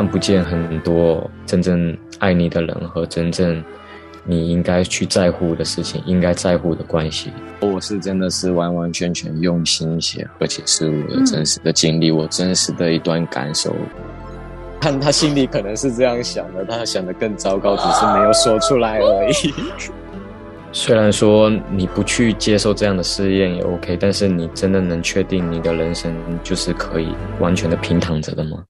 看不见很多真正爱你的人和真正你应该去在乎的事情，应该在乎的关系。我是真的是完完全全用心写，而且是我的真实的经历，我真实的一段感受。看他心里可能是这样想的，他想的更糟糕，只是没有说出来而已。虽然说你不去接受这样的试验也 OK，但是你真的能确定你的人生就是可以完全的平躺着的吗？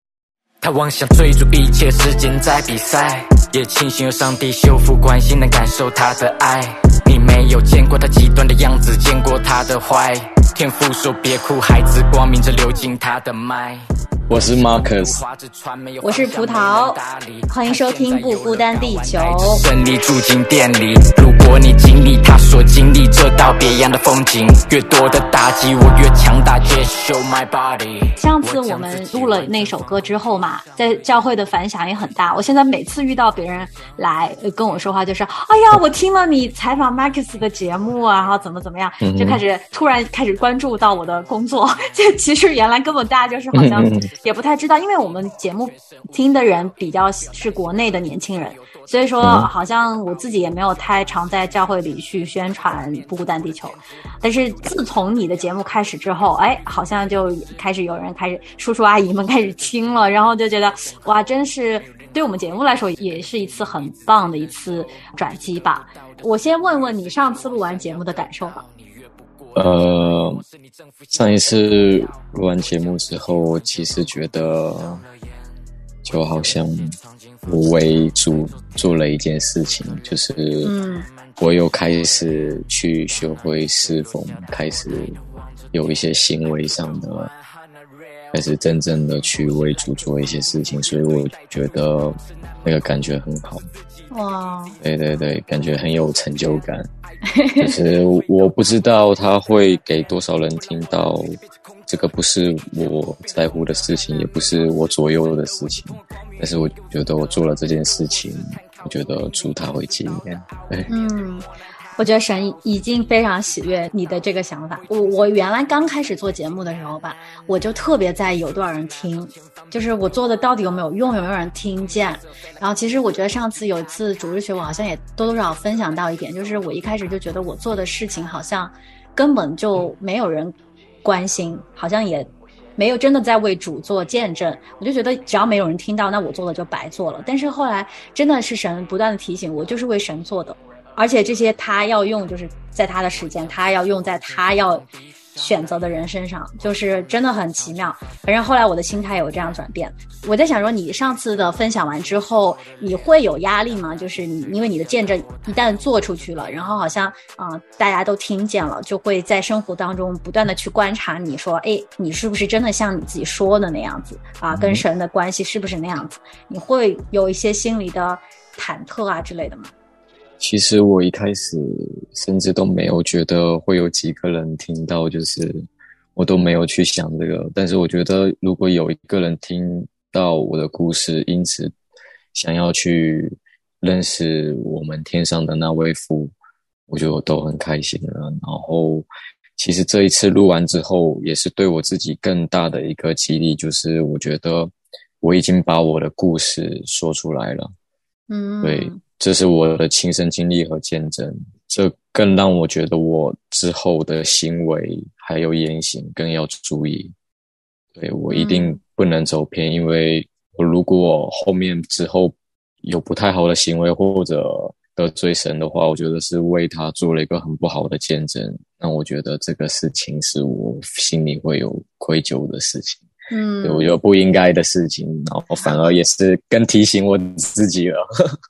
他妄想追逐一切时间在比赛，也庆幸有上帝修复关系，能感受他的爱。你没有见过他极端的样子，见过他的坏。天父说别哭，孩子，光明正流进他的脉。我是 Marcus，我是葡萄，欢迎收听《不孤单地球》。胜利住进店里，如果你经历他所经历这道别样的风景，越多的打击我越强大。my body。上次我们录了那首歌之后嘛，在教会的反响也很大。我现在每次遇到别人来跟我说话，就是哎呀，我听了你采访 Marcus 的节目啊，然后怎么怎么样，就开始突然开始关注到我的工作。这其实原来根本大家就是好像。也不太知道，因为我们节目听的人比较是国内的年轻人，所以说好像我自己也没有太常在教会里去宣传《不孤单地球》。但是自从你的节目开始之后，哎，好像就开始有人开始叔叔阿姨们开始听了，然后就觉得哇，真是对我们节目来说也是一次很棒的一次转机吧。我先问问你上次录完节目的感受吧。呃，上一次录完节目之后，我其实觉得就好像我为主做了一件事情，就是我又开始去学会侍奉，开始有一些行为上的，开始真正的去为主做一些事情，所以我觉得那个感觉很好。哇，对对对，感觉很有成就感。其 实我不知道他会给多少人听到，这个不是我在乎的事情，也不是我左右的事情，但是我觉得我做了这件事情，我觉得祝他会纪念。嗯。我觉得神已经非常喜悦你的这个想法。我我原来刚开始做节目的时候吧，我就特别在意有多少人听，就是我做的到底有没有用，有没有人听见。然后其实我觉得上次有一次主日学，我好像也多多少少分享到一点，就是我一开始就觉得我做的事情好像根本就没有人关心，好像也没有真的在为主做见证。我就觉得只要没有人听到，那我做的就白做了。但是后来真的是神不断的提醒我，就是为神做的。而且这些他要用，就是在他的时间，他要用在他要选择的人身上，就是真的很奇妙。反正后来我的心态有这样转变。我在想说，你上次的分享完之后，你会有压力吗？就是你因为你的见证一旦做出去了，然后好像啊大家都听见了，就会在生活当中不断的去观察，你说，哎，你是不是真的像你自己说的那样子啊？跟神的关系是不是那样子？你会有一些心理的忐忑啊之类的吗？其实我一开始甚至都没有觉得会有几个人听到，就是我都没有去想这个。但是我觉得，如果有一个人听到我的故事，因此想要去认识我们天上的那位父，我就都很开心了。然后，其实这一次录完之后，也是对我自己更大的一个激励，就是我觉得我已经把我的故事说出来了。嗯，对。这是我的亲身经历和见证，这更让我觉得我之后的行为还有言行更要注意。对我一定不能走偏，因为我如果后面之后有不太好的行为或者得罪神的话，我觉得是为他做了一个很不好的见证。那我觉得这个事情是我心里会有愧疚的事情。嗯，我觉得不应该的事情，然后反而也是更提醒我自己了。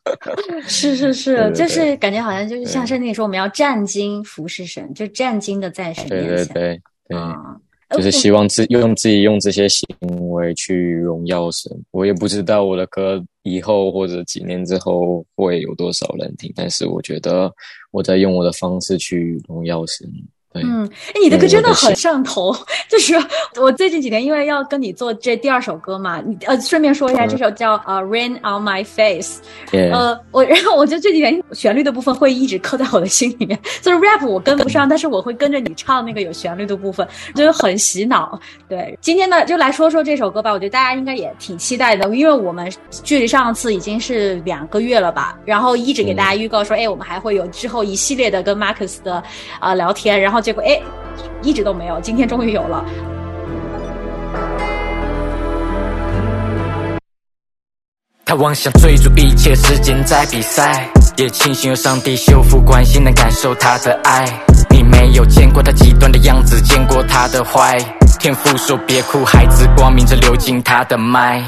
是是是，就是感觉好像就是像圣经说，我们要战经服侍神，就战经的在神面前。对对对对，就是希望自用自己用这些行为去荣耀神。我也不知道我的歌以后或者几年之后会有多少人听，但是我觉得我在用我的方式去荣耀神，对，嗯，哎，你的歌真的很上头。就是我最近几天因为要跟你做这第二首歌嘛，你呃，顺便说一下，这首叫呃《Rain on My Face》。也呃，我 然后我觉得这几天旋律的部分会一直刻在我的心里面，就是 rap 我跟不上，但是我会跟着你唱那个有旋律的部分，就是很洗脑。对，今天呢就来说说这首歌吧，我觉得大家应该也挺期待的，因为我们距离上次已经是两个月了吧，然后一直给大家预告说，哎，我们还会有之后一系列的跟 Marcus 的啊、呃聊天，然后结果哎一直都没有，今天终于有了。他妄想追逐一切时间在比赛，也庆幸有上帝修复关系，能感受他的爱。你没有见过他极端的样子，见过他的坏。天父说别哭，孩子，光明着流进他的脉。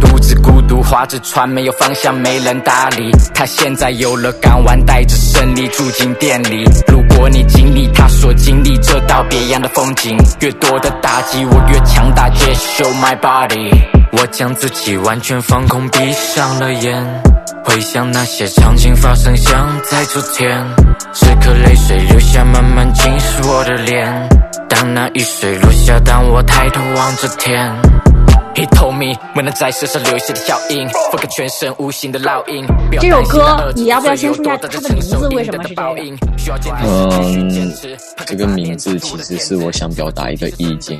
独自孤独划着船，没有方向，没人搭理。他现在有了港湾，带着胜利住进店里。如果你经历他所经历这道别样的风景，越多的打击，我越强大。Just show my body。我将自己完全放空，闭上了眼，回想那些场景发生，像在昨天。此刻泪水流下，慢慢浸湿我的脸。当那雨水落下，当我抬头望着天。He told me，未能在身上留下的脚印，覆盖全身无形的烙印。这首歌你要不要先说一下它的名字为什么是这个嗯，这个名字其实是我想表达一个意境，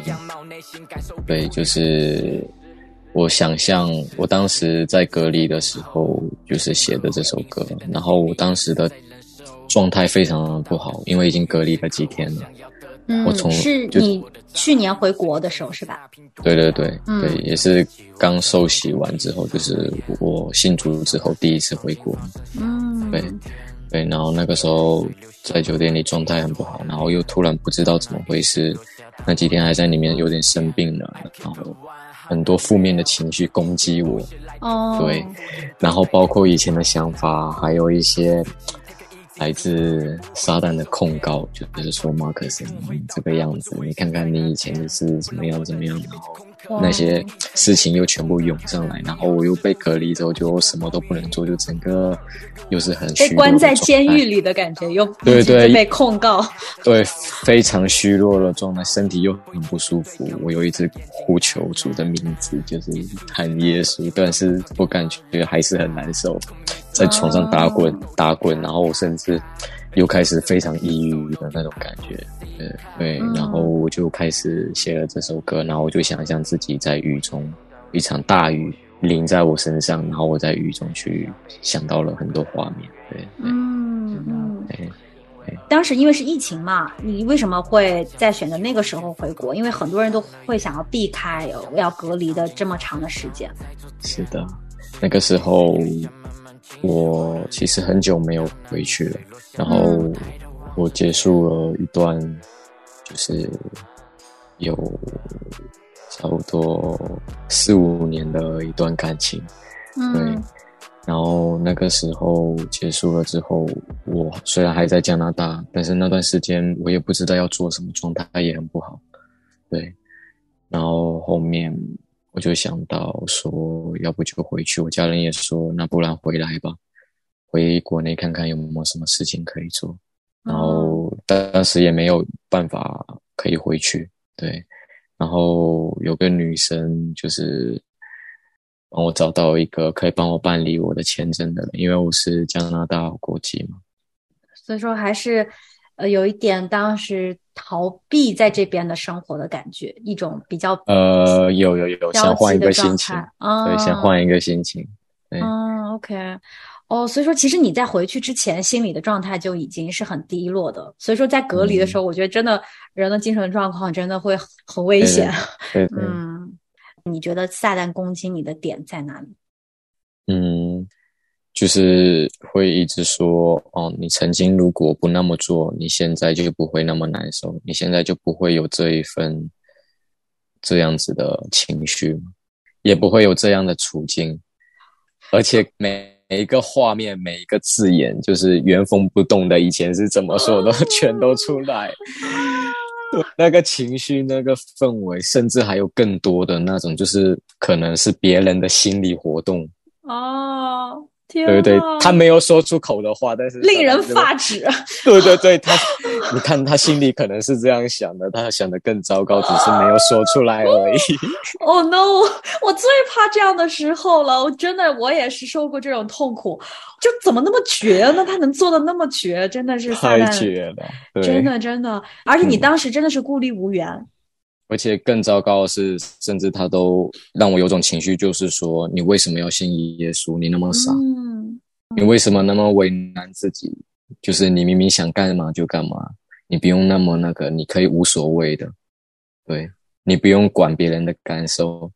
对，就是我想象我当时在隔离的时候，就是写的这首歌，然后我当时的状态非常不好，因为已经隔离了几天了。嗯我，从是你去年回国的时候是吧？对对对、嗯对，也是刚受洗完之后，就是我信主之后第一次回国。嗯，对对，然后那个时候在酒店里状态很不好，然后又突然不知道怎么回事，那几天还在里面有点生病了，然后很多负面的情绪攻击我，哦，对，然后包括以前的想法，还有一些来自撒旦的控告，就是说马克思你这个样子，你看看你以前的是怎么样怎么样，然后那些事情又全部涌上来，然后我又被隔离之后，就什么都不能做，就整个又是很虚被关在监狱里的感觉，又对对被控告。对，非常虚弱的状态，身体又很不舒服。我有一直呼求主的名字，就是喊耶稣，但是我感觉还是很难受，在床上打滚、打滚，然后我甚至又开始非常抑郁的那种感觉。对对，嗯然后我就开始写了这首歌，然后我就想象自己在雨中，一场大雨淋在我身上，然后我在雨中去想到了很多画面。对对嗯嗯，对。当时因为是疫情嘛，你为什么会在选择那个时候回国？因为很多人都会想要避开要隔离的这么长的时间。是的，那个时候我其实很久没有回去了，然后我结束了一段就是有差不多四五年的一段感情，对嗯，然后那个时候结束了之后，我虽然还在加拿大，但是那段时间我也不知道要做什么，状态也很不好。对，然后后面我就想到说，要不就回去。我家人也说，那不然回来吧，回国内看看有没有什么事情可以做。然后当时也没有办法可以回去，对。然后有个女生就是帮我找到一个可以帮我办理我的签证的人，因为我是加拿大国籍嘛。所以说还是呃有一点当时逃避在这边的生活的感觉，一种比较呃，有有有，焦想换一个心情，态。嗯，对，想换一个心情。对，嗯，OK，哦，所以说其实你在回去之前，心理的状态就已经是很低落的。所以说在隔离的时候，我觉得真的人的精神状况真的会很危对险。对 对，嗯，你觉得撒旦攻击你的点在哪里？嗯，就是会一直说哦，你曾经如果不那么做，你现在就不会那么难受，你现在就不会有这一份这样子的情绪，也不会有这样的处境，而且每每一个画面、每一个字眼，就是原封不动的，以前是怎么说的 全都出来。那个情绪、那个氛围，甚至还有更多的那种，就是可能是别人的心理活动，哦，天对对哪，他没有说出口的话，但是令人发。指。对对对，他，你看他心里可能是这样想的，他想的更糟糕，只是没有说出来而已。Oh no！我最怕这样的时候了。我真的，我也是受过这种痛苦。就怎么那么绝呢？他能做的那么绝，真的是太，绝了，真的真的。而且你嗯当时真的是孤立无援。而且更糟糕的是，甚至他都让我有种情绪，就是说，你为什么要信耶稣？你那么傻，嗯，你为什么那么为难自己？就是你明明想干嘛就干嘛，你不用那么那个，你可以无所谓的，对你不用管别人的感受，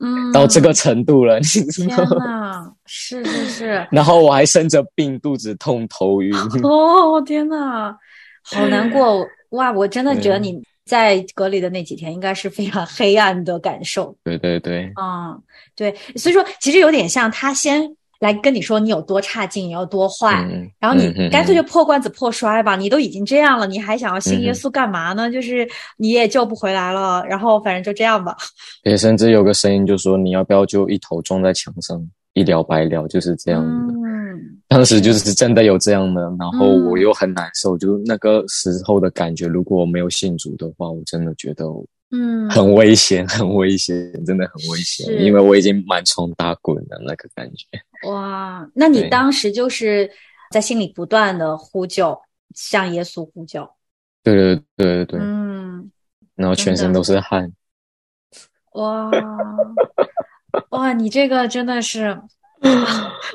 嗯，到这个程度了，你知天道吗？是是是。然后我还生着病，肚子痛，头晕。哦，天呐，好难过 哇！我真的觉得你在隔离的那几天应该是非常黑暗的感受。对对对，嗯，对，所以说其实有点像他先来跟你说你有多差劲，你有多坏，嗯，然后你干脆嗯就破罐子破摔吧，你都已经这样了，你还想要信耶嗯稣干嘛呢？就是你也救不回来了，然后反正就这样吧。也甚至有个声音就说，你要不要就一头撞在墙上，一了百了，就是这样的。嗯，当时就是真的有这样的，然后嗯。我又很难受，就那个时候的感觉，如果我没有信主的话，我真的觉得嗯，很危险，很危险，真的很危险，因为我已经满床打滚的那个感觉。哇，那你当时就是在心里不断的呼救，向耶稣呼救。对对对对对，嗯，然后全身都是。汗。哇，哇，你这个真的是，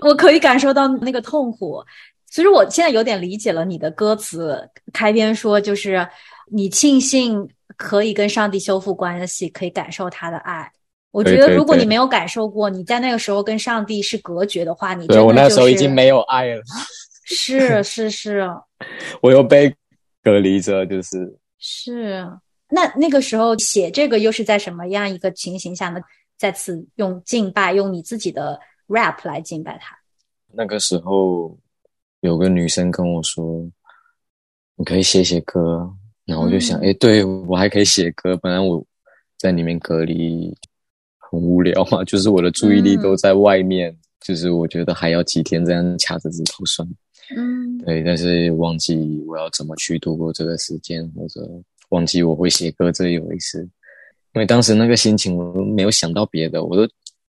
我可以感受到那个痛苦。其实我现在有点理解了你的歌词，开篇说就是你庆幸可以跟上帝修复关系，可以感受他的爱。我觉得如果你没有感受过，你在那个时候跟上帝是隔绝的话，你对我那时候已经没有爱了，是是是我又被隔离着，就是是。那那个时候写这个又是在什么样一个情形下呢？再次用敬拜，用你自己的 rap 来敬拜他。那个时候有个女生跟我说：“你可以写写歌。”然后我就想，嗯哎、对我还可以写歌。本来我在里面隔离很无聊嘛，就是我的注意力嗯都在外面，就是我觉得还要几天这样掐着指头算。嗯对，但是忘记我要怎么去度过这个时间，或者忘记我会写歌这一回事。因为当时那个心情，我都没有想到别的，我都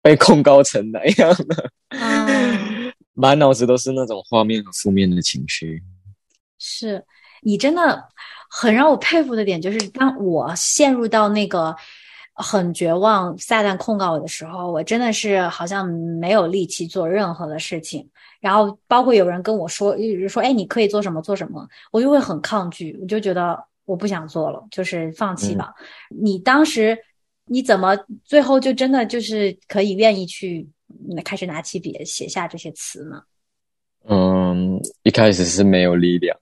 被控告成那样了。嗯，满脑子都是那种画面和负面的情绪。是你真的很让我佩服的点，就是当我陷入到那个很绝望、撒旦控告我的时候，我真的是好像没有力气做任何的事情。然后包括有人跟我说，一直说，哎，你可以做什么做什么，我就会很抗拒，我就觉得我不想做了，就是放弃吧。你当时你怎么最后就真的就是可以愿意去嗯开始拿起笔写下这些词呢？嗯，一开始是没有力量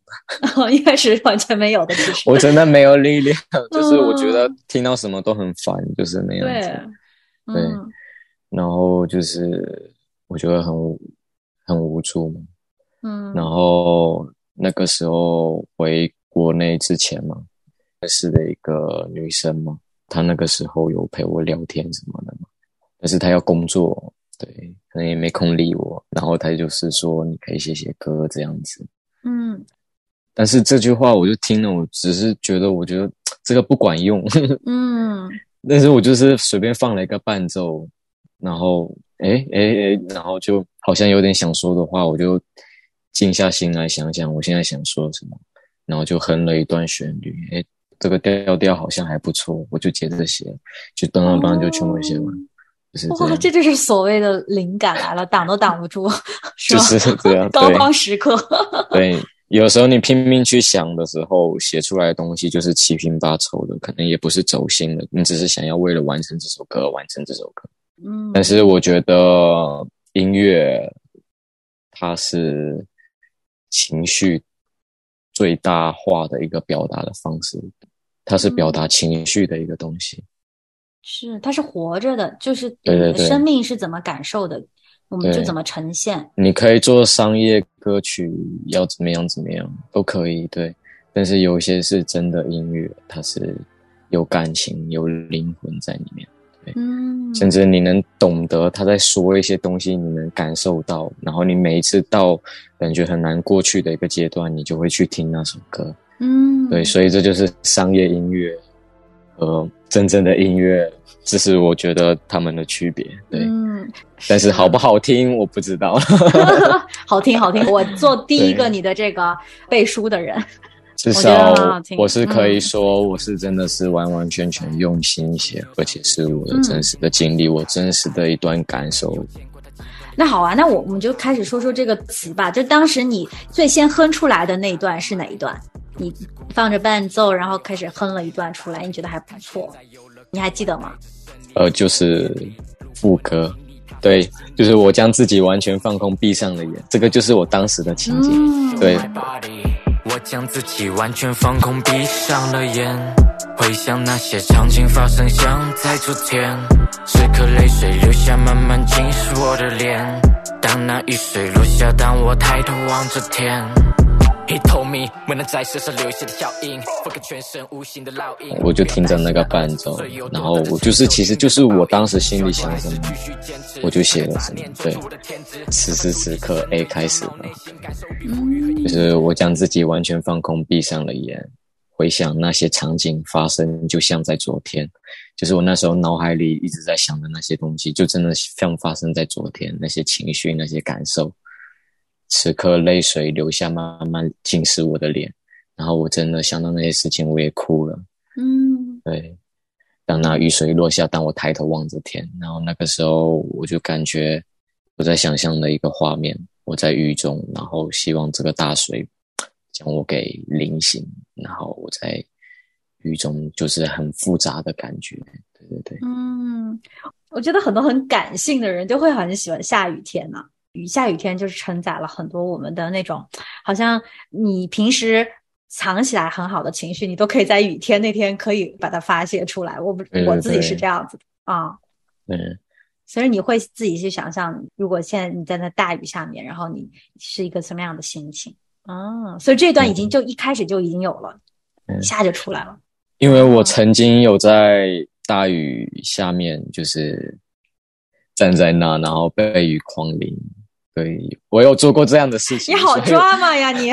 的，一开始完全没有的，其实 我真的没有力量，就是我觉得嗯听到什么都很烦，就是那样子。，对嗯然后就是我觉得很无很无助嘛。嗯，然后那个时候回国内之前嘛，认识的一个女生嘛，她那个时候有陪我聊天什么的嘛，但是她要工作，对，可能也没空理我。然后她就是说你可以写写歌这样子，嗯。但是这句话我就听了，我只是觉得我觉得这个不管用，嗯。但是我就是随便放了一个伴奏，然后哎哎哎，然后就好像有点想说的话，我就静下心来想想我现在想说什么，然后就哼了一段旋律，哎，这个调调好像还不错，我就接着写，就噔噔噔就全部写完，就是哇，这就是所谓的灵感来了，挡都挡不住，是就吧？是这样，高光时刻，对。有时候你拼命去想的时候，写出来的东西就是七拼八凑的，可能也不是走心的，你只是想要为了完成这首歌而完成这首歌。嗯，但是我觉得音乐它是情绪最大化的一个表达的方式，它是表达情绪的一个东西。是它是活着的，就是对对对你的生命是怎么感受的，我们就怎么呈现。你可以做商业歌曲，要怎么样怎么样都可以，对。但是有一些是真的音乐，它是有感情、有灵魂在里面。嗯，甚至你能懂得他在说一些东西，你能感受到，然后你每一次到感觉很难过去的一个阶段，你就会去听那首歌。嗯，对，所以这就是商业音乐和真正的音乐，这是我觉得他们的区别。对，嗯，但是好不好听我不知道。好听好听，我做第一个你的这个背书的人。至少我是可以嗯说，我是真的是完完全全用心写，而且是我的真实的经历，我真实的一段感受。那好啊，那我我们就开始说说这个词吧。就当时你最先哼出来的那一段是哪一段？你放着伴奏，然后开始哼了一段出来，你觉得还不错，你还记得吗？呃，就是副歌，对，就是我将自己完全放空，闭上了眼，这个就是我当时的情景。嗯，对我将自己完全放空，闭上了眼，回想那些场景发生，像在昨天。此刻泪水流下，慢慢浸湿我的脸。当那雨水落下，当我抬头望着天。He told me，未能在身上留下的脚印，覆盖全身无形的烙印。我就听着那个伴奏，然后我就是，其实就是我当时心里想什么，我就写了什么。对，此时此刻 A 开始了，就是我将自己完全放空，闭上了眼，回想那些场景发生，就像在昨天。就是我那时候脑海里一直在想的那些东西，就真的像发生在昨天，那些情绪、那些感受。此刻泪水流下，慢慢浸湿我的脸，然后我真的想到那些事情，我也哭了。嗯对，当那雨水落下，当我抬头望着天，然后那个时候我就感觉我在想象的一个画面，我在雨中，然后希望这个大水将我给淋醒，然后我在雨中就是很复杂的感觉。对对对，嗯，我觉得很多很感性的人就会很喜欢下雨天呐、雨下雨天就是承载了很多我们的那种，好像你平时藏起来很好的情绪，你都可以在雨天那天可以把它发泄出来。我不，我自己是这样子的啊。嗯，所以你会自己去想象，如果现在你在那大雨下面，然后你是一个什么样的心情啊？所以这段已经就一开始就已经有了，嗯一下就出来了。因为我曾经有在大雨下面，就是站在那，然后被雨狂淋。对我有做过这样的事情，你好抓嘛呀你！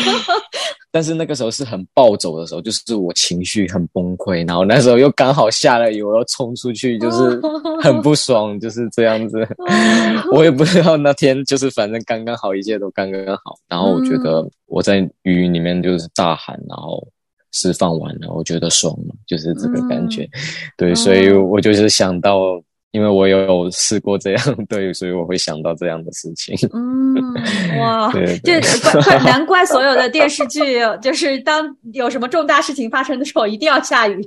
但是那个时候是很暴走的时候，就是我情绪很崩溃，然后那时候又刚好下了雨，我要冲出去，就是 很不爽，就是这样子。我也不知道那天就是反正刚刚好，一切都刚刚好。然后我觉得我在雨里面就是大喊，然后释放完了，我觉得爽了，就是这个感觉。对，所以我就是想到。因为我有试过这样，对，所以我会想到这样的事情。嗯，哇，对这 对怪怪难怪所有的电视剧，就是当有什么重大事情发生的时候，一定要下雨。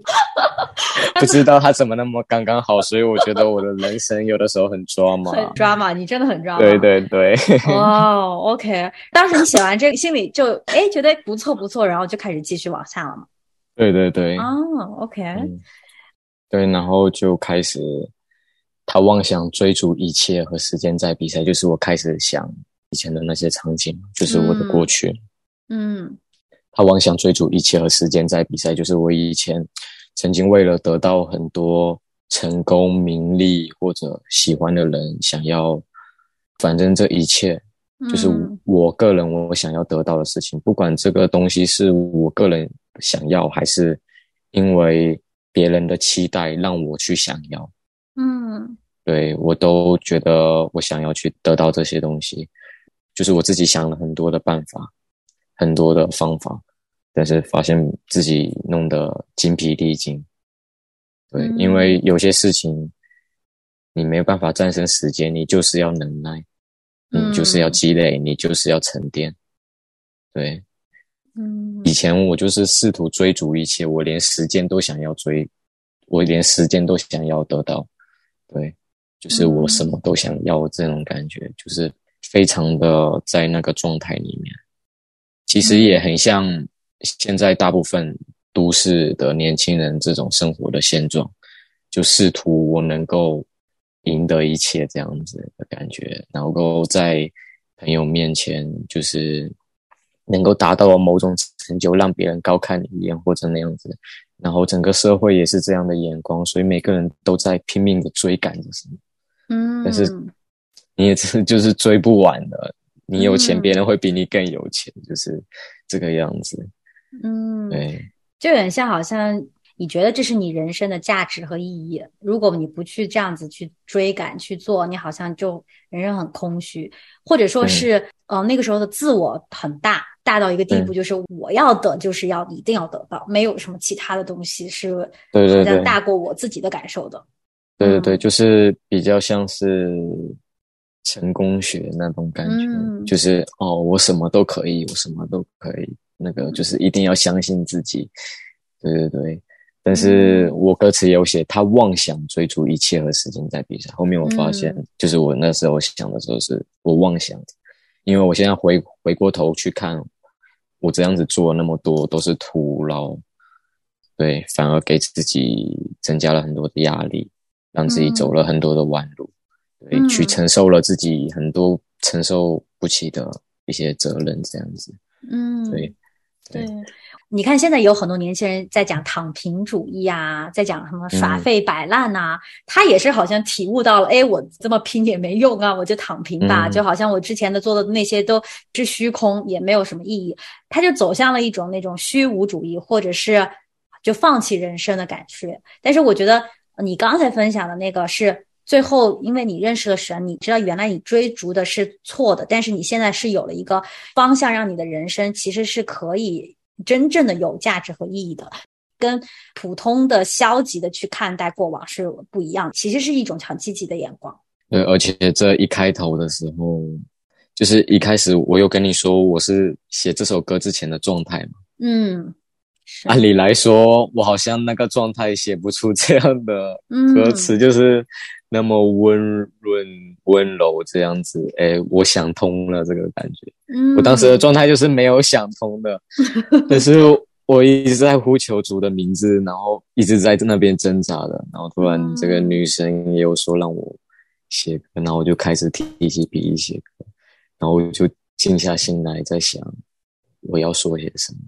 不知道他怎么那么刚刚好，所以我觉得我的人生有的时候很抓马。很抓马，你真的很抓马。对对对，哦，OK，当时你写完这个，心里就哎觉得不错不错，然后就开始继续往下了嘛。对对对，哦，OK，嗯，对，然后就开始他妄想追逐一切和时间在比赛，就是我开始想以前的那些场景，就是我的过去。嗯。他妄想追逐一切和时间在比赛，就是我以前曾经为了得到很多成功、名利或者喜欢的人，想要，反正这一切就是嗯我个人我想要得到的事情，不管这个东西是我个人想要，还是因为别人的期待让我去想要，嗯对我都觉得我想要去得到这些东西，就是我自己想了很多的办法，很多的方法，但是发现自己弄得精疲力尽。对，嗯因为有些事情你没有办法战胜时间，你就是要能耐，嗯你就是要积累，你就是要沉淀。对，嗯以前我就是试图追逐一切，我连时间都想要追，我连时间都想要得到。对，就是我什么都想要这种感觉，就是非常的在那个状态里面。其实也很像现在大部分都市的年轻人这种生活的现状，就试图我能够赢得一切这样子的感觉，能够在朋友面前就是能够达到某种成就，让别人高看你一眼或者那样子，然后整个社会也是这样的眼光，所以每个人都在拼命的追赶着什么。嗯，但是你也是 就是追不完的。你有钱，别人会比你更有钱，就是这个样子。嗯，对，就有点像，好像你觉得这是你人生的价值和意义。如果你不去这样子去追赶去做，你好像就人生很空虚，或者说是，呃，那个时候的自我很大，大到一个地步，就是我要的就是要一定要得到，没有什么其他的东西是对对对大过我自己的感受的。对对对，就是比较像是。成功学那种感觉，就是哦，我什么都可以，我什么都可以。那个就是一定要相信自己，对对对。但是我歌词有写，他妄想追逐一切和时间在比赛。后面我发现，就是我那时候想的时候，是我妄想，因为我现在回回过头去看，我这样子做那么多都是徒劳，对，反而给自己增加了很多的压力，让自己走了很多的弯路。对，去承受了自己很多承受不起的一些责任，这样子。嗯，对，对。你看，现在有很多年轻人在讲躺平主义啊，在讲什么耍废摆烂呐，他也是好像体悟到了，哎，我这么拼也没用啊，我就躺平吧，就好像我之前的做的那些都是虚空，也没有什么意义，他就走向了一种那种虚无主义，或者是就放弃人生的感觉。但是我觉得你刚才分享的那个是。最后，因为你认识了神，你知道原来你追逐的是错的，但是你现在是有了一个方向，让你的人生其实是可以真正的有价值和意义的，跟普通的消极的去看待过往是不一样，其实是一种很积极的眼光。对，而且这一开头的时候，就是一开始我有跟你说我是写这首歌之前的状态嘛，嗯。按理来说，我好像那个状态写不出这样的歌词，就是那么温润、温柔这样子。哎，我想通了这个感觉。嗯，我当时的状态就是没有想通的，但是我一直在呼求主的名字，然后一直在那边挣扎的。然后突然这个女生也有说让我写歌，然后我就开始提起笔记写歌，然后我就静下心来在想我要说些什么。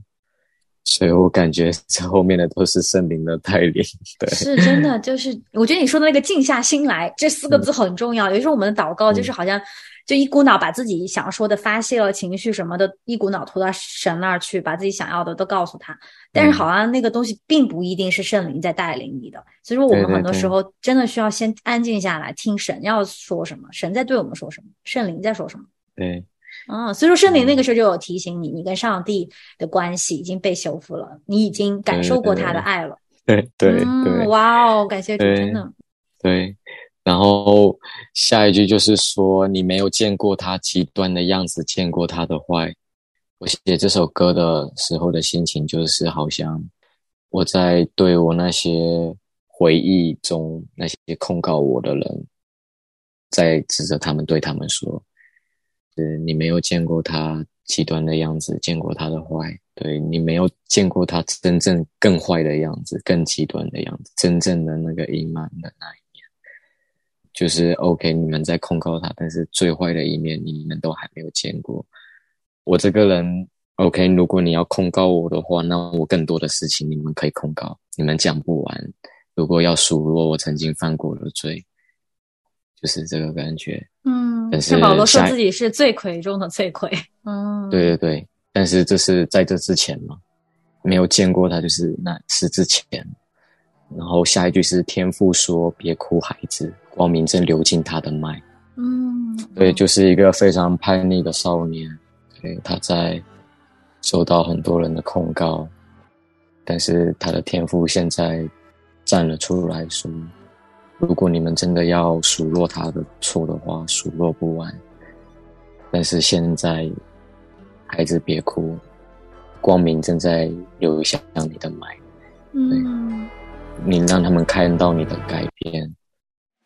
所以我感觉这后面的都是圣灵的带领，对，是真的。就是我觉得你说的那个“静下心来”这四个字很重要。有时候我们的祷告就是好像就一股脑把自己想说的发泄了情绪什么的，一股脑投到神那儿去，把自己想要的都告诉他。但是好像那个东西并不一定是圣灵在带领你的。所以说我们很多时候真的需要先安静下来，听神要说什么，神在对我们说什么，圣灵在说什么。对。嗯，所以说圣灵那个时候就有提醒你，你跟上帝的关系已经被修复了，你已经感受过他的爱了。对对对，哇哦，感谢主，真的。对，然后下一句就是说，你没有见过他极端的样子，见过他的坏。我写这首歌的时候的心情，就是好像我在对我那些回忆中那些控告我的人，在指着他们，对他们说。是你没有见过他极端的样子，见过他的坏，对你没有见过他真正更坏的样子，更极端的样子，真正的那个阴暗的那一面，就是 OK。你们在控告他，但是最坏的一面你们都还没有见过。我这个人 OK，如果你要控告我的话，那我更多的事情你们可以控告，你们讲不完。如果要数落我曾经犯过的罪，就是这个感觉。嗯，但是保罗说自己是罪魁中的罪魁。嗯，对对对，但是这是在这之前嘛，没有见过他，就是那是之前。然后下一句是天父说：“别哭，孩子，光明正流进他的脉。”嗯，对，就是一个非常叛逆的少年，对，他在受到很多人的控告，但是他的天赋现在站了出来说。如果你们真的要数落他的错的话，数落不完。但是现在，孩子别哭，光明正在流向你的脉。嗯，你让他们看到你的改变。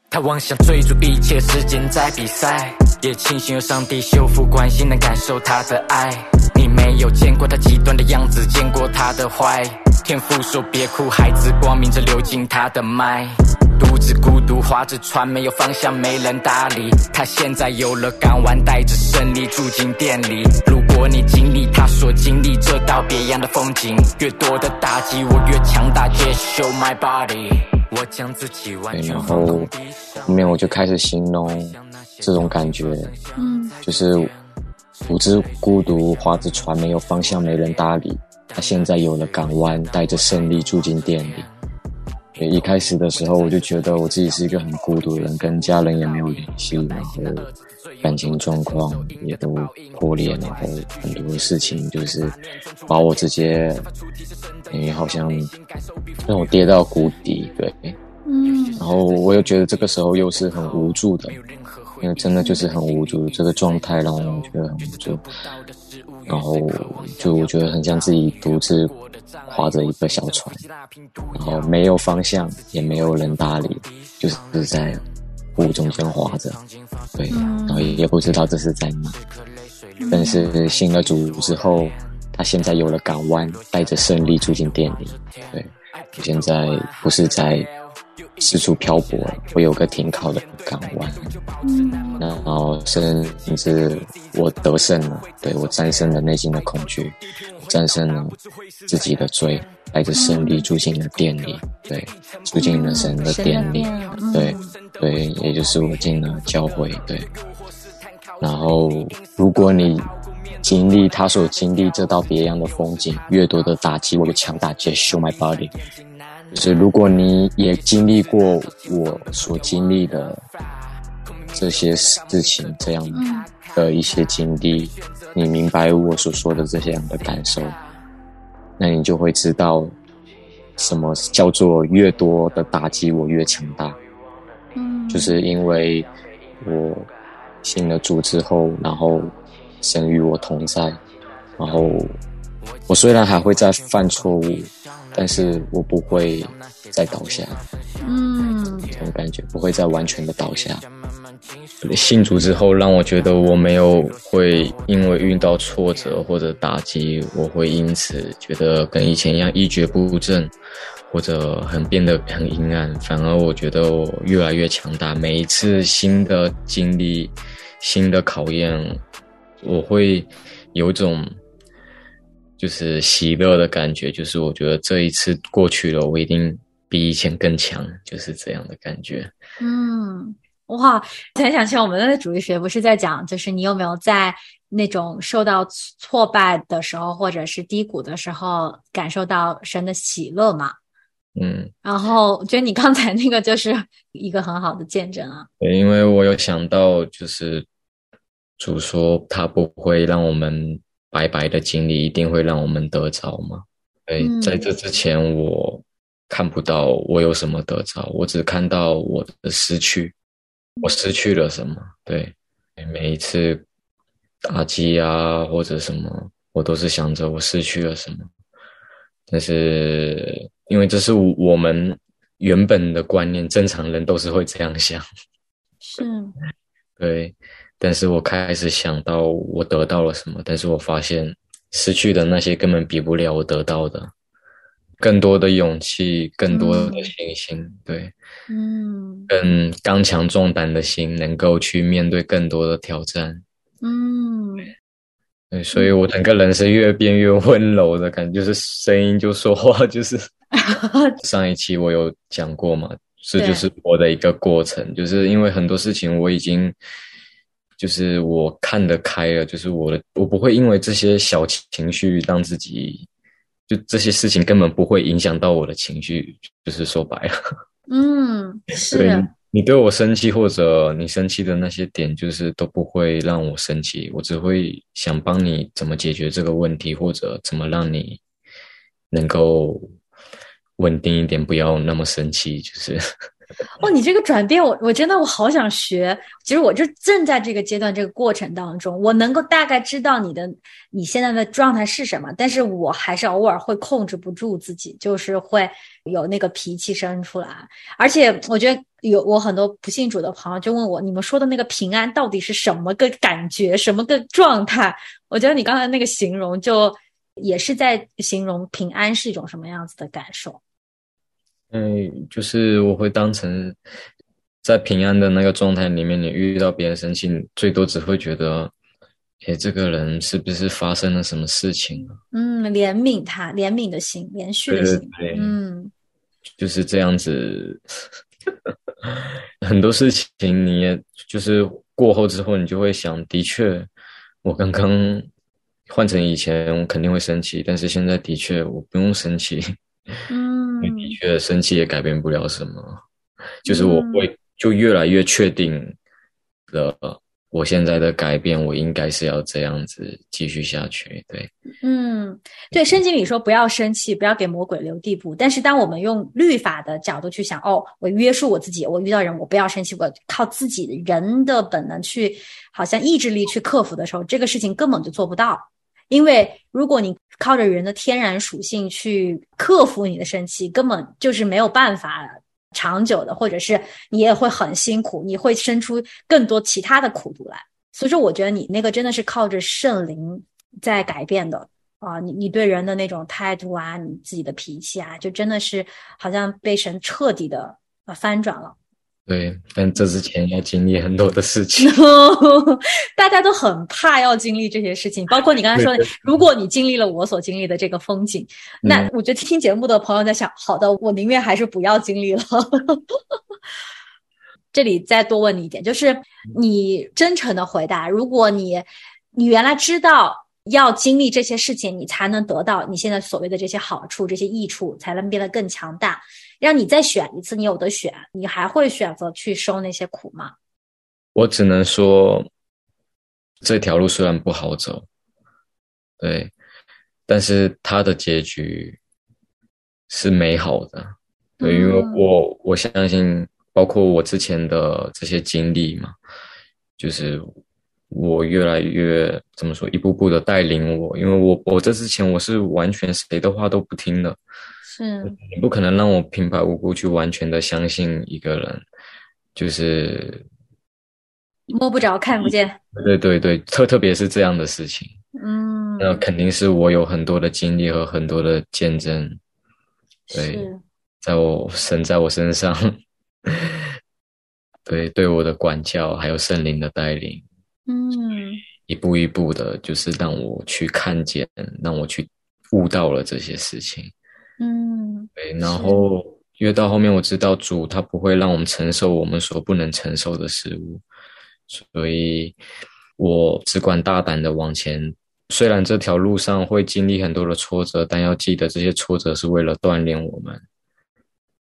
他妄想追逐一切时间在比赛，也庆幸有上帝修复关系，能感受他的爱。你没有见过他极端的样子，见过他的坏。天父说别哭，孩子，光明正流进他的脉。独自孤独划着船，没有方向，没人搭理。他现在有了港湾，带着胜利住进店里。如果你经历他所经历这道别样的风景，越多的打击我越强大。Just show my body，我将自己完全放空。后面我就开始形容这种感觉，嗯，就是独自孤独划着船，没有方向，没人搭理。他现在有了港湾，带着胜利住进店里。对，一开始的时候我就觉得我自己是一个很孤独的人，跟家人也没有联系，然后感情状况也都破裂，然后很多事情就是把我直接，因为好像让我跌到谷底。对，嗯，然后我又觉得这个时候又是很无助的，因为真的就是很无助，这个状态让我觉得很无助。然后就我觉得很像自己独自划着一个小船，然后没有方向，也没有人搭理，就是在雾中间划着，对，然后也不知道这是在哪。但是信了主之后，他现在有了港湾，带着胜利住进店里。对，我现在不是在。四处漂泊，我有个停靠的港湾，嗯，然后甚至我得胜了，对我战胜了内心的恐惧，战胜了自己的罪，带着胜利住进了店里，对，住进了神的店里，对，对，也就是我进了教会，对。然后，如果你经历他所经历这道别样的风景，越多的打击，我就强大接 show my body。就是如果你也经历过我所经历的这些事情，这样的一些经历，你明白我所说的这些样的感受，那你就会知道什么叫做越多的打击我越强大。嗯，就是因为我信了主之后，然后神与我同在，然后我虽然还会再犯错误。但是我不会再倒下，嗯，这种感觉不会再完全的倒下。信主之后，让我觉得我没有会因为遇到挫折或者打击，我会因此觉得跟以前一样一蹶不振，或者很变得很阴暗。反而我觉得我越来越强大。每一次新的经历、新的考验，我会有种。就是喜乐的感觉，就是我觉得这一次过去了，我一定比以前更强，就是这样的感觉。嗯，哇，才想起我们的主义学不是在讲，就是你有没有在那种受到挫败的时候，或者是低谷的时候，感受到神的喜乐嘛？嗯，然后我觉得你刚才那个就是一个很好的见证啊。对，因为我有想到，就是主说他不会让我们。白白的经历一定会让我们得着吗？哎，在这之前我看不到我有什么得着，我只看到我的失去，我失去了什么？对，每一次打击啊或者什么，我都是想着我失去了什么。但是因为这是我们原本的观念，正常人都是会这样想。是，对。但是我开始想到我得到了什么，但是我发现失去的那些根本比不了我得到的，更多的勇气，更多的信心，对，嗯，更刚强壮胆的心，能够去面对更多的挑战，嗯，对，所以我整个人是越变越温柔的感觉，就是声音就说话，就是 上一期我有讲过嘛，这就是我的一个过程，就是因为很多事情我已经。就是我看得开了，就是我的，我不会因为这些小情绪让自己，就这些事情根本不会影响到我的情绪。就是说白了，嗯，是。你对我生气，或者你生气的那些点，就是都不会让我生气。我只会想帮你怎么解决这个问题，或者怎么让你能够稳定一点，不要那么生气。就是。哦，你这个转变，我我真的我好想学。其实我就正在这个阶段、这个过程当中，我能够大概知道你的你现在的状态是什么，但是我还是偶尔会控制不住自己，就是会有那个脾气生出来。而且我觉得有我很多不信主的朋友就问我，你们说的那个平安到底是什么个感觉，什么个状态？我觉得你刚才那个形容，就也是在形容平安是一种什么样子的感受。嗯，就是我会当成在平安的那个状态里面，你遇到别人生气，最多只会觉得，诶，这个人是不是发生了什么事情嗯，怜悯他，怜悯的心，连续的心。嗯，就是这样子。很多事情，你也就是过后之后，你就会想，的确，我刚刚换成以前，我肯定会生气，但是现在的确我不用生气。嗯，的确生气也改变不了什么，就是我会就越来越确定了。我现在的改变，我应该是要这样子继续下去。对，嗯，对，圣经里说不要生气，不要给魔鬼留地步。但是当我们用律法的角度去想，哦，我约束我自己，我遇到人我不要生气，我靠自己人的本能去，好像意志力去克服的时候，这个事情根本就做不到。因为如果你靠着人的天然属性去克服你的生气，根本就是没有办法。长久的，或者是你也会很辛苦，你会生出更多其他的苦毒来。所以说，我觉得你那个真的是靠着圣灵在改变的啊！你你对人的那种态度啊，你自己的脾气啊，就真的是好像被神彻底的呃翻转了。对，但这之前要经历很多的事情，大家都很怕要经历这些事情，包括你刚才说的，如果你经历了我所经历的这个风景，那我觉得听节目的朋友在想，好的，我宁愿还是不要经历了。这里再多问你一点，就是你真诚的回答，如果你你原来知道要经历这些事情，你才能得到你现在所谓的这些好处、这些益处，才能变得更强大。让你再选一次，你有的选，你还会选择去受那些苦吗？我只能说，这条路虽然不好走，对，但是它的结局是美好的，对，因为我我相信，包括我之前的这些经历嘛，就是我越来越怎么说，一步步的带领我，因为我我这之前我是完全谁的话都不听的。是你不可能让我平白无故去完全的相信一个人，就是摸不着看不见。对对对，特特别是这样的事情，嗯，那肯定是我有很多的经历和很多的见证，对，在我神在我身上，对对我的管教还有圣灵的带领，嗯，一步一步的，就是让我去看见，让我去悟到了这些事情。嗯，对，然后越到后面，我知道主他不会让我们承受我们所不能承受的事物，所以我只管大胆的往前。虽然这条路上会经历很多的挫折，但要记得这些挫折是为了锻炼我们。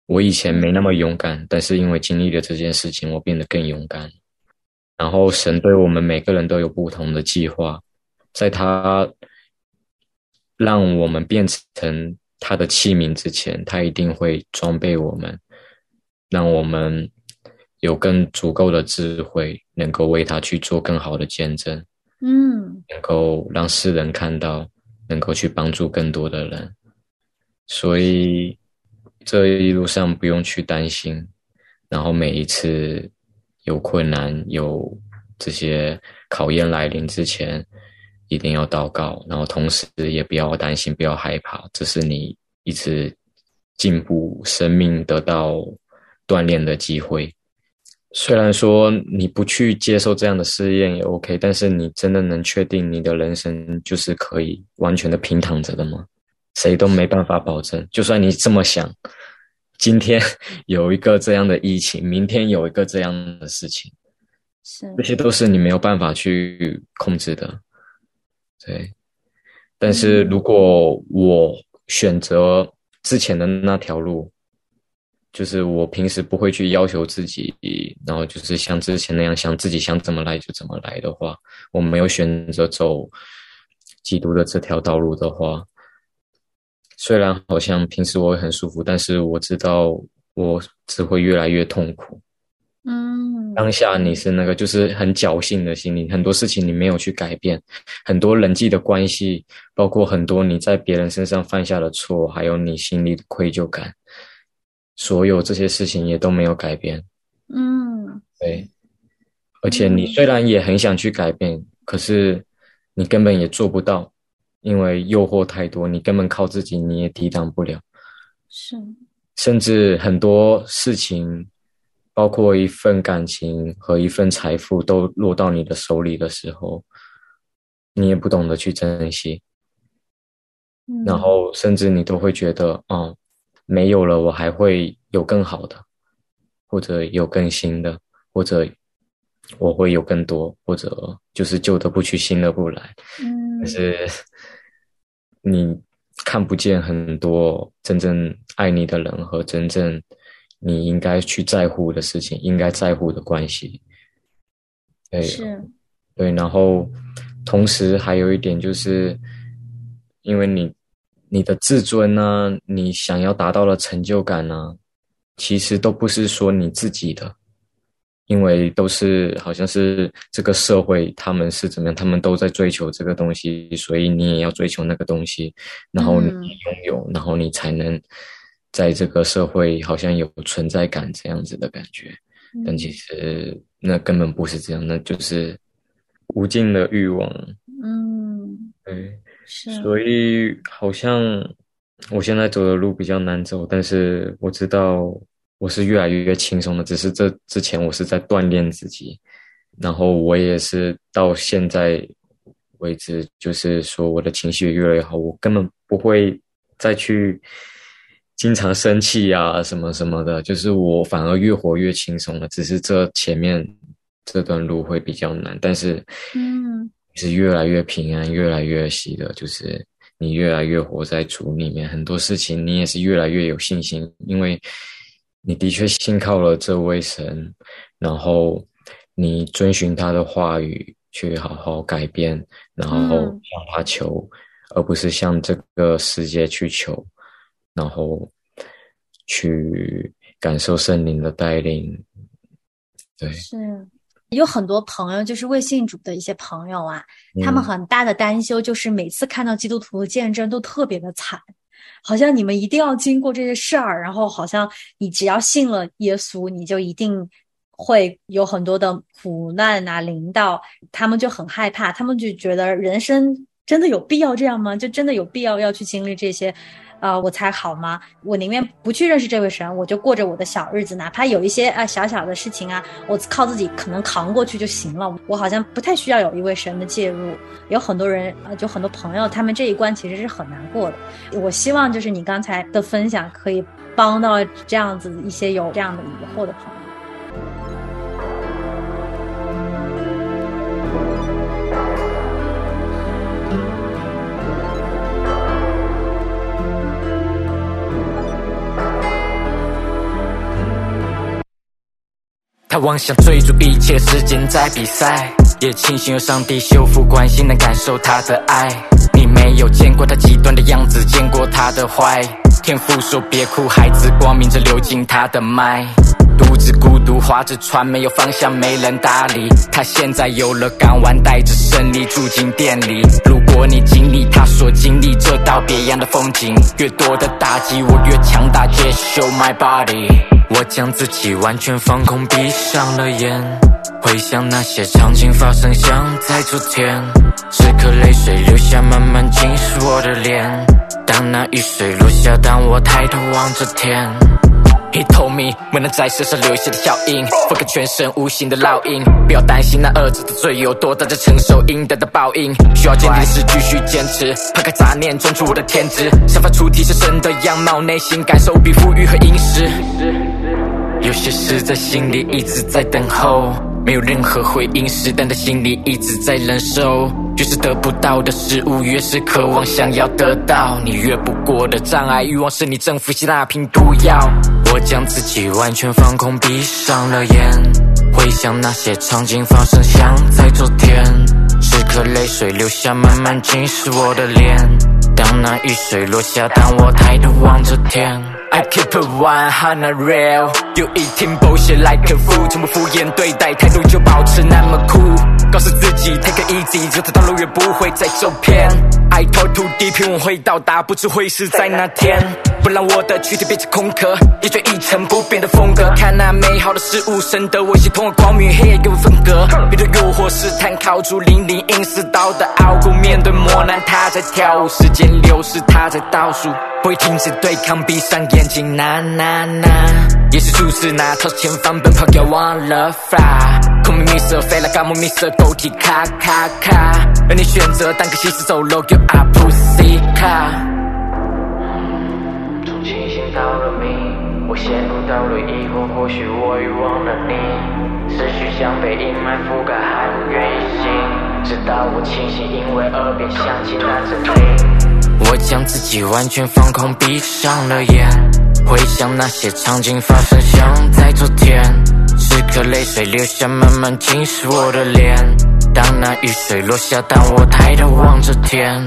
我以前没那么勇敢，但是因为经历了这件事情，我变得更勇敢。然后神对我们每个人都有不同的计划，在他让我们变成。他的器皿之前，他一定会装备我们，让我们有更足够的智慧，能够为他去做更好的见证。嗯，能够让世人看到，能够去帮助更多的人。所以这一路上不用去担心，然后每一次有困难、有这些考验来临之前。一定要祷告，然后同时也不要担心，不要害怕，这是你一直进步、生命得到锻炼的机会。虽然说你不去接受这样的试验也 OK，但是你真的能确定你的人生就是可以完全的平躺着的吗？谁都没办法保证。就算你这么想，今天有一个这样的疫情，明天有一个这样的事情，是这些都是你没有办法去控制的。对，但是如果我选择之前的那条路，就是我平时不会去要求自己，然后就是像之前那样想自己想怎么来就怎么来的话，我没有选择走基督的这条道路的话，虽然好像平时我会很舒服，但是我知道我只会越来越痛苦。嗯，当下你是那个，就是很侥幸的心理，很多事情你没有去改变，很多人际的关系，包括很多你在别人身上犯下的错，还有你心里的愧疚感，所有这些事情也都没有改变。嗯，对，而且你虽然也很想去改变，可是你根本也做不到，因为诱惑太多，你根本靠自己你也抵挡不了。是，甚至很多事情，包括一份感情和一份财富都落到你的手里的时候，你也不懂得去珍惜，然后甚至你都会觉得，哦，没有了，我还会有更好的，或者有更新的，或者我会有更多，或者就是旧的不去，新的不来。嗯，可是你。看不见很多真正爱你的人和真正你应该去在乎的事情，应该在乎的关系。对，是，对。然后，同时还有一点就是，因为你你的自尊呢，你想要达到的成就感呢，其实都不是说你自己的。因为都是好像是这个社会，他们是怎么样？他们都在追求这个东西，所以你也要追求那个东西，然后你拥有，然后你才能在这个社会好像有存在感这样子的感觉。但其实那根本不是这样，那就是无尽的欲望。嗯，对，是。所以好像我现在走的路比较难走，但是我知道。我是越来越轻松的，只是这之前我是在锻炼自己，然后我也是到现在为止，就是说我的情绪越来越好，我根本不会再去经常生气呀什么什么的，就是我反而越活越轻松了。只是这前面这段路会比较难，但是嗯，是越来越平安，越来越喜乐，就是你越来越活在主里面，很多事情你也是越来越有信心，因为。你的确信靠了这位神，然后你遵循他的话语去好好改变，然后向他求，而不是向这个世界去求，然后去感受圣灵的带领。对，是有很多朋友，就是未信主的一些朋友啊，他们很大的担忧就是每次看到基督徒的见证都特别的惨。好像你们一定要经过这些事儿，然后好像你只要信了耶稣，你就一定会有很多的苦难啊临到，他们就很害怕，他们就觉得人生真的有必要这样吗？就真的有必要要去经历这些？啊，我才好吗？我宁愿不去认识这位神，我就过着我的小日子，哪怕有一些啊小小的事情啊，我靠自己可能扛过去就行了。我好像不太需要有一位神的介入。有很多人啊，就很多朋友，他们这一关其实是很难过的。我希望就是你刚才的分享可以帮到这样子一些有这样的疑惑的朋友。他妄想追逐一切时间在比赛，也庆幸有上帝修复关系，能感受他的爱。你没有见过他极端的样子，见过他的坏。天父说别哭，孩子，光明正流进他的脉。独自孤独划着船，没有方向，没人搭理。他现在有了港湾，带着胜利住进店里。如果你经历他所经历这道别样的风景，越多的打击我越强大。Just show my body。我将自己完全放空，闭上了眼，回想那些场景发生，像在昨天。此刻泪水流下，慢慢浸湿我的脸。当那雨水落下，当我抬头望着天。He told me，没能在身上留下的脚印，覆盖全身无形的烙印。不要担心那儿子的罪有多大，在承受应得的报应。需要坚定的是继续坚持，抛开杂念，专注我的天职，散发出提升神的样貌，内心感受比富裕和殷实。有些事在心里一直在等候，没有任何回应时，但在心里一直在忍受。越是得不到的事物，越是渴望想要得到。你越不过的障碍，欲望是你征服希那瓶毒药。我将自己完全放空，闭上了眼，回想那些场景发生，像在昨天。时刻泪水流下，慢慢浸湿我的脸。当那雨水落下，当我抬头望着天。I keep it one hundred real，有一天 bullshit like a fool，从不敷衍对待，态度就保持那么酷。告诉自己 take it easy，这条道路也不会再走偏。I talk to deep，我会到达，不知会是在哪天。不让我的躯体变成空壳，也就一成不变的风格。看那美好的事物，深得我心，通过光明黑夜给我分隔。面对诱惑试探，靠住零零隐士道的傲骨，面对磨难，他在跳舞，时间流逝，他在倒数。不会停止对抗，闭上眼睛，呐呐呐。也是初次那朝前方奔跑，要忘了 fly。空明迷色，飞来干木迷。色，狗体卡卡卡。而你选择当个行尸走肉，you are pussy car。从清醒到了迷，我陷入到了疑惑，或许我遗忘了你。思绪像被阴霾覆盖，还不愿意醒。直到我清醒，因为耳边响起那阵铃。我将自己完全放空，闭上了眼，回想那些场景发生，像在昨天。此刻泪水流下，慢慢侵蚀我的脸。当那雨水落下，当我抬头望着天。